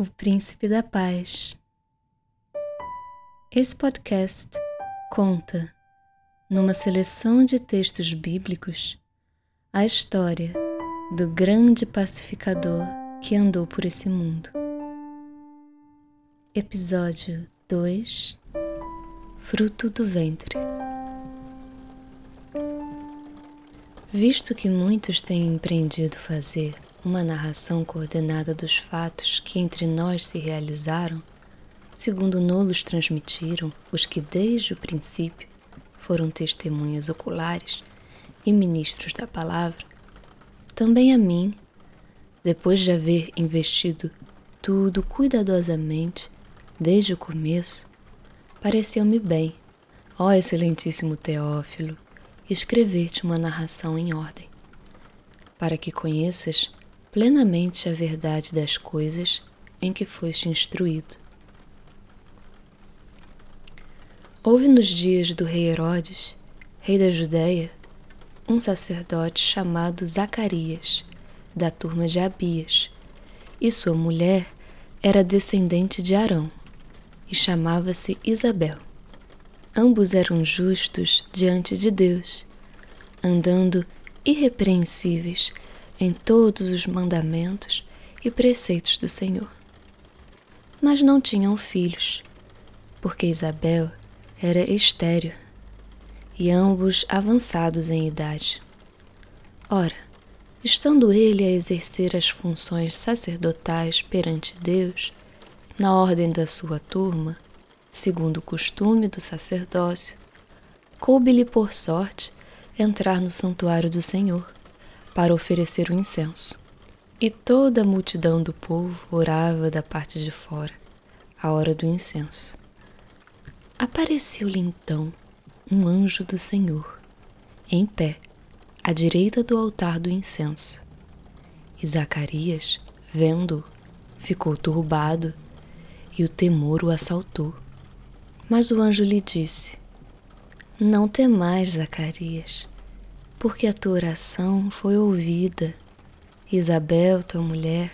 o Príncipe da Paz. Esse podcast conta, numa seleção de textos bíblicos, a história do grande pacificador que andou por esse mundo. Episódio 2 Fruto do Ventre Visto que muitos têm empreendido fazer uma narração coordenada dos fatos que entre nós se realizaram, segundo nolos transmitiram os que desde o princípio foram testemunhas oculares e ministros da palavra, também a mim, depois de haver investido tudo cuidadosamente desde o começo, pareceu-me bem, ó excelentíssimo Teófilo, escrever-te uma narração em ordem, para que conheças plenamente a verdade das coisas em que foste instruído. Houve nos dias do rei Herodes, rei da Judéia, um sacerdote chamado Zacarias, da turma de Abias, e sua mulher era descendente de Arão, e chamava-se Isabel. Ambos eram justos diante de Deus, andando irrepreensíveis em todos os mandamentos e preceitos do Senhor. Mas não tinham filhos, porque Isabel era estéril e ambos avançados em idade. Ora, estando ele a exercer as funções sacerdotais perante Deus, na ordem da sua turma, segundo o costume do sacerdócio, coube-lhe por sorte entrar no santuário do Senhor para oferecer o incenso. E toda a multidão do povo orava da parte de fora, à hora do incenso. Apareceu-lhe então um anjo do Senhor, em pé, à direita do altar do incenso. E Zacarias, vendo-o, ficou turbado, e o temor o assaltou. Mas o anjo lhe disse: Não temais, Zacarias, porque a tua oração foi ouvida. Isabel, tua mulher,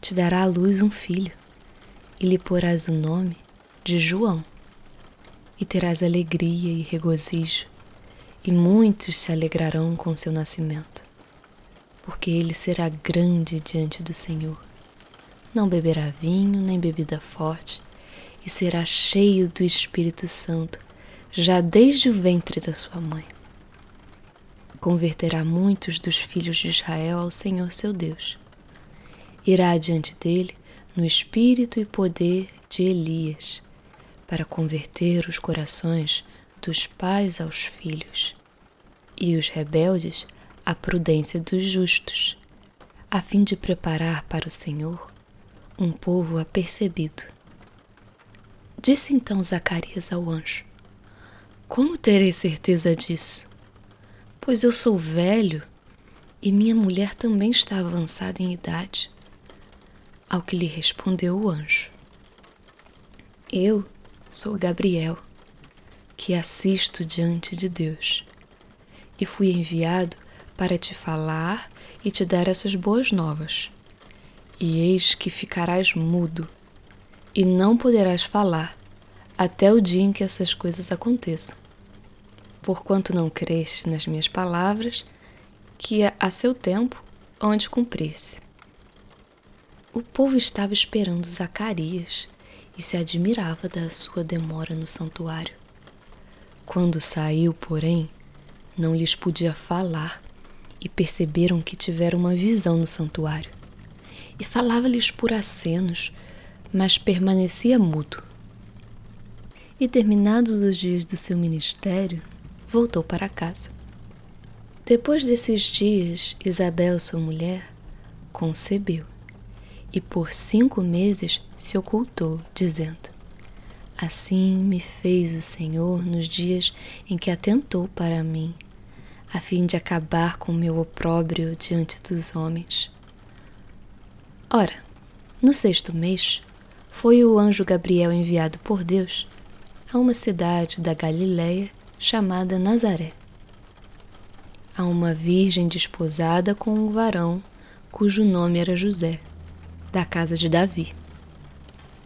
te dará à luz um filho, e lhe porás o nome de João. E terás alegria e regozijo, e muitos se alegrarão com seu nascimento, porque ele será grande diante do Senhor. Não beberá vinho nem bebida forte, e será cheio do Espírito Santo, já desde o ventre da sua mãe converterá muitos dos filhos de Israel ao Senhor seu Deus. Irá diante dele no espírito e poder de Elias, para converter os corações dos pais aos filhos e os rebeldes à prudência dos justos, a fim de preparar para o Senhor um povo apercebido. Disse então Zacarias ao anjo: Como terei certeza disso? Pois eu sou velho e minha mulher também está avançada em idade. Ao que lhe respondeu o anjo: Eu sou Gabriel, que assisto diante de Deus, e fui enviado para te falar e te dar essas boas novas. E eis que ficarás mudo, e não poderás falar até o dia em que essas coisas aconteçam porquanto não creste nas minhas palavras, que a seu tempo onde cumprisse. O povo estava esperando Zacarias e se admirava da sua demora no santuário. Quando saiu, porém, não lhes podia falar e perceberam que tiveram uma visão no santuário. E falava-lhes por acenos, mas permanecia mudo. E terminados os dias do seu ministério, voltou para casa. Depois desses dias, Isabel, sua mulher, concebeu e por cinco meses se ocultou, dizendo: Assim me fez o Senhor nos dias em que atentou para mim, a fim de acabar com meu opróbrio diante dos homens. Ora, no sexto mês, foi o anjo Gabriel enviado por Deus a uma cidade da Galiléia chamada Nazaré. A uma virgem desposada com um varão cujo nome era José, da casa de Davi.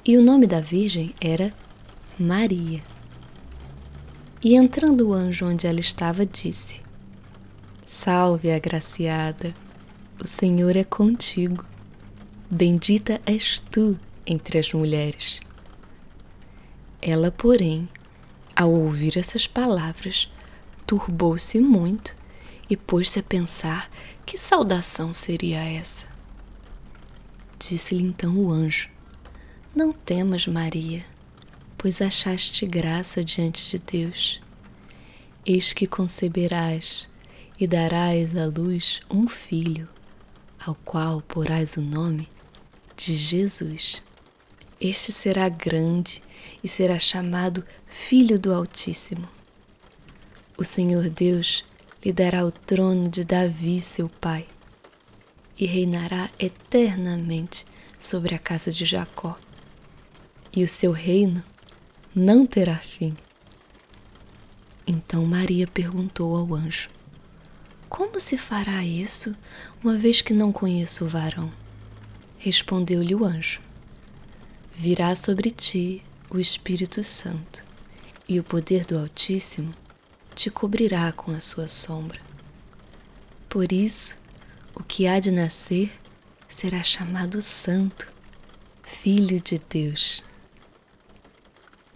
E o nome da Virgem era Maria. E entrando o anjo onde ela estava, disse: Salve, agraciada, o Senhor é contigo. Bendita és tu entre as mulheres. Ela, porém, ao ouvir essas palavras, turbou-se muito e pôs-se a pensar que saudação seria essa. Disse-lhe então o anjo: Não temas, Maria, pois achaste graça diante de Deus. Eis que conceberás e darás à luz um filho, ao qual porás o nome de Jesus. Este será grande e será chamado Filho do Altíssimo. O Senhor Deus lhe dará o trono de Davi, seu pai, e reinará eternamente sobre a casa de Jacó, e o seu reino não terá fim. Então Maria perguntou ao anjo: Como se fará isso, uma vez que não conheço o varão? Respondeu-lhe o anjo: Virá sobre ti o Espírito Santo, e o poder do Altíssimo te cobrirá com a sua sombra. Por isso, o que há de nascer será chamado Santo, Filho de Deus.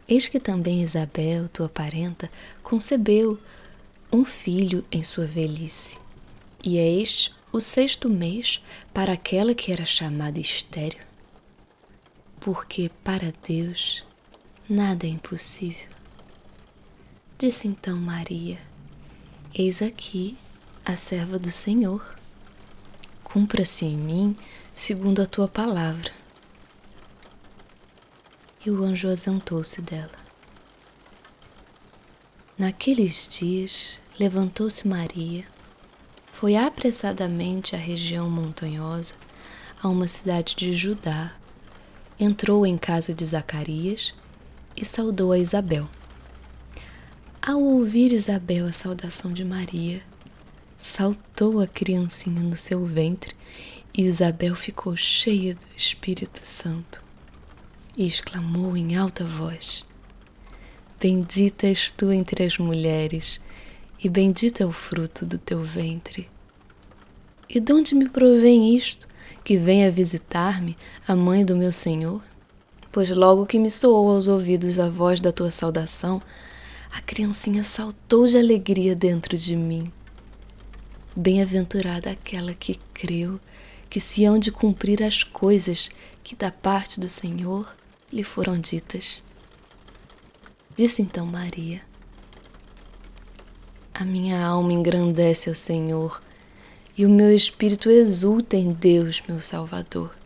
Eis que também Isabel, tua parenta, concebeu um filho em sua velhice, e é este o sexto mês para aquela que era chamada estéril. Porque para Deus nada é impossível. Disse então Maria: Eis aqui a serva do Senhor. Cumpra-se em mim segundo a tua palavra. E o anjo ausentou-se dela. Naqueles dias levantou-se Maria, foi apressadamente à região montanhosa, a uma cidade de Judá, entrou em casa de Zacarias e saudou a Isabel. Ao ouvir Isabel a saudação de Maria, saltou a criancinha no seu ventre e Isabel ficou cheia do Espírito Santo e exclamou em alta voz: Bendita és tu entre as mulheres, e bendito é o fruto do teu ventre. E de onde me provém isto, que venha visitar-me a mãe do meu Senhor? Pois logo que me soou aos ouvidos a voz da tua saudação, a criancinha saltou de alegria dentro de mim. Bem-aventurada aquela que creu que se hão de cumprir as coisas que da parte do Senhor lhe foram ditas. Disse então Maria: A minha alma engrandece ao Senhor, e o meu espírito exulta em Deus, meu Salvador,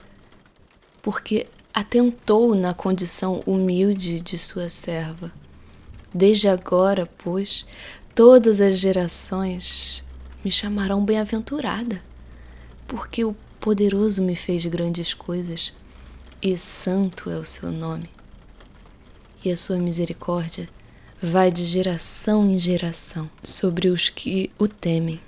porque atentou na condição humilde de sua serva. Desde agora, pois, todas as gerações me chamarão bem-aventurada, porque o poderoso me fez grandes coisas, e santo é o seu nome. E a sua misericórdia vai de geração em geração sobre os que o temem.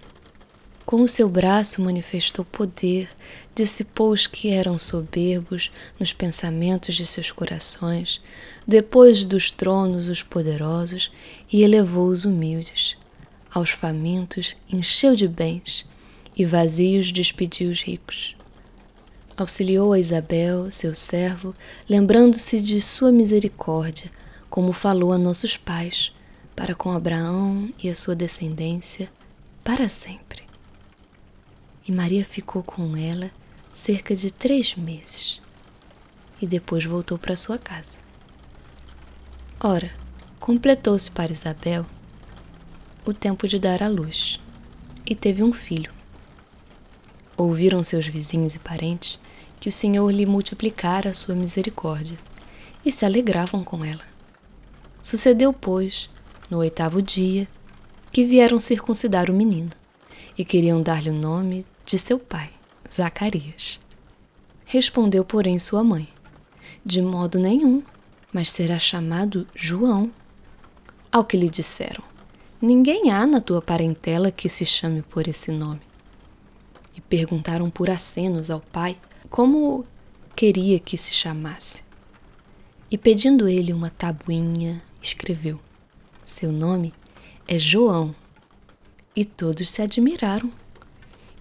Com o seu braço manifestou poder, dissipou os que eram soberbos nos pensamentos de seus corações, depois dos tronos os poderosos e elevou os humildes. Aos famintos encheu de bens e vazios despediu os ricos. Auxiliou a Isabel, seu servo, lembrando-se de sua misericórdia, como falou a nossos pais, para com Abraão e a sua descendência, para sempre. E Maria ficou com ela cerca de três meses e depois voltou para sua casa. Ora, completou-se para Isabel o tempo de dar à luz e teve um filho. Ouviram seus vizinhos e parentes que o Senhor lhe multiplicara a sua misericórdia e se alegravam com ela. Sucedeu, pois, no oitavo dia, que vieram circuncidar o menino e queriam dar-lhe o nome de seu pai, Zacarias. Respondeu, porém, sua mãe: De modo nenhum, mas será chamado João. Ao que lhe disseram: Ninguém há na tua parentela que se chame por esse nome. E perguntaram por acenos ao pai como queria que se chamasse. E pedindo ele uma tabuinha, escreveu: Seu nome é João. E todos se admiraram.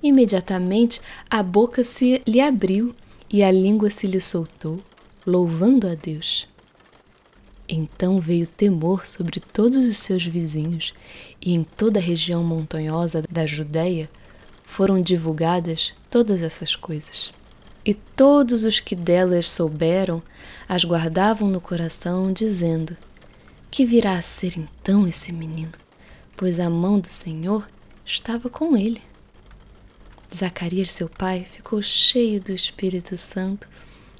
Imediatamente a boca se lhe abriu e a língua se lhe soltou, louvando a Deus. Então veio temor sobre todos os seus vizinhos, e em toda a região montanhosa da Judéia foram divulgadas todas essas coisas. E todos os que delas souberam as guardavam no coração, dizendo: Que virá a ser então esse menino? Pois a mão do Senhor estava com ele. Zacarias, seu pai, ficou cheio do Espírito Santo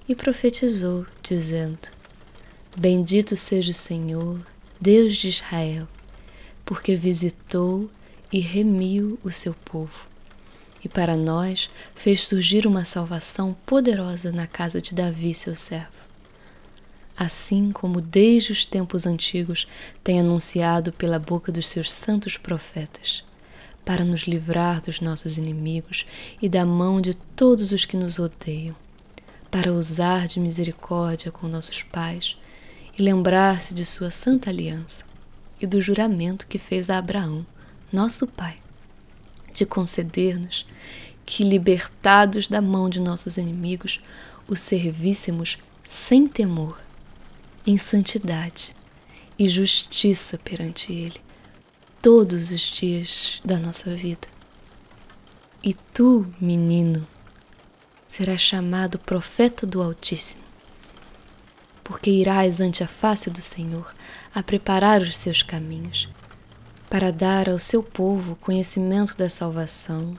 e profetizou, dizendo: Bendito seja o Senhor, Deus de Israel, porque visitou e remiu o seu povo. E para nós fez surgir uma salvação poderosa na casa de Davi, seu servo. Assim como desde os tempos antigos tem anunciado pela boca dos seus santos profetas, para nos livrar dos nossos inimigos e da mão de todos os que nos odeiam, para usar de misericórdia com nossos pais e lembrar-se de sua santa aliança e do juramento que fez a Abraão, nosso pai, de conceder-nos que, libertados da mão de nossos inimigos, o servíssemos sem temor, em santidade e justiça perante Ele, todos os dias da nossa vida. E tu, menino, serás chamado profeta do Altíssimo porque irás ante a face do Senhor a preparar os seus caminhos, para dar ao seu povo conhecimento da salvação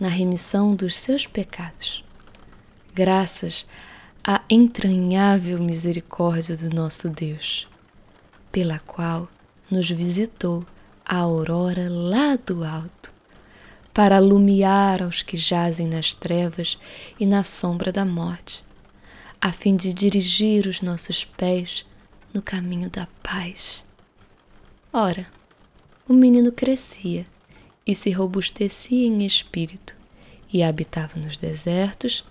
na remissão dos seus pecados. Graças à entranhável misericórdia do nosso Deus, pela qual nos visitou a aurora lá do alto, para alumiar aos que jazem nas trevas e na sombra da morte a fim de dirigir os nossos pés no caminho da paz. Ora, o menino crescia e se robustecia em espírito e habitava nos desertos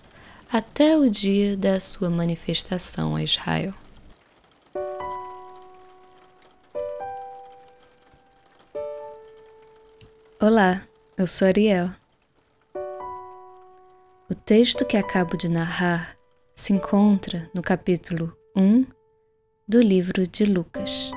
até o dia da sua manifestação a Israel. Olá, eu sou Ariel. O texto que acabo de narrar se encontra no capítulo 1 do livro de Lucas.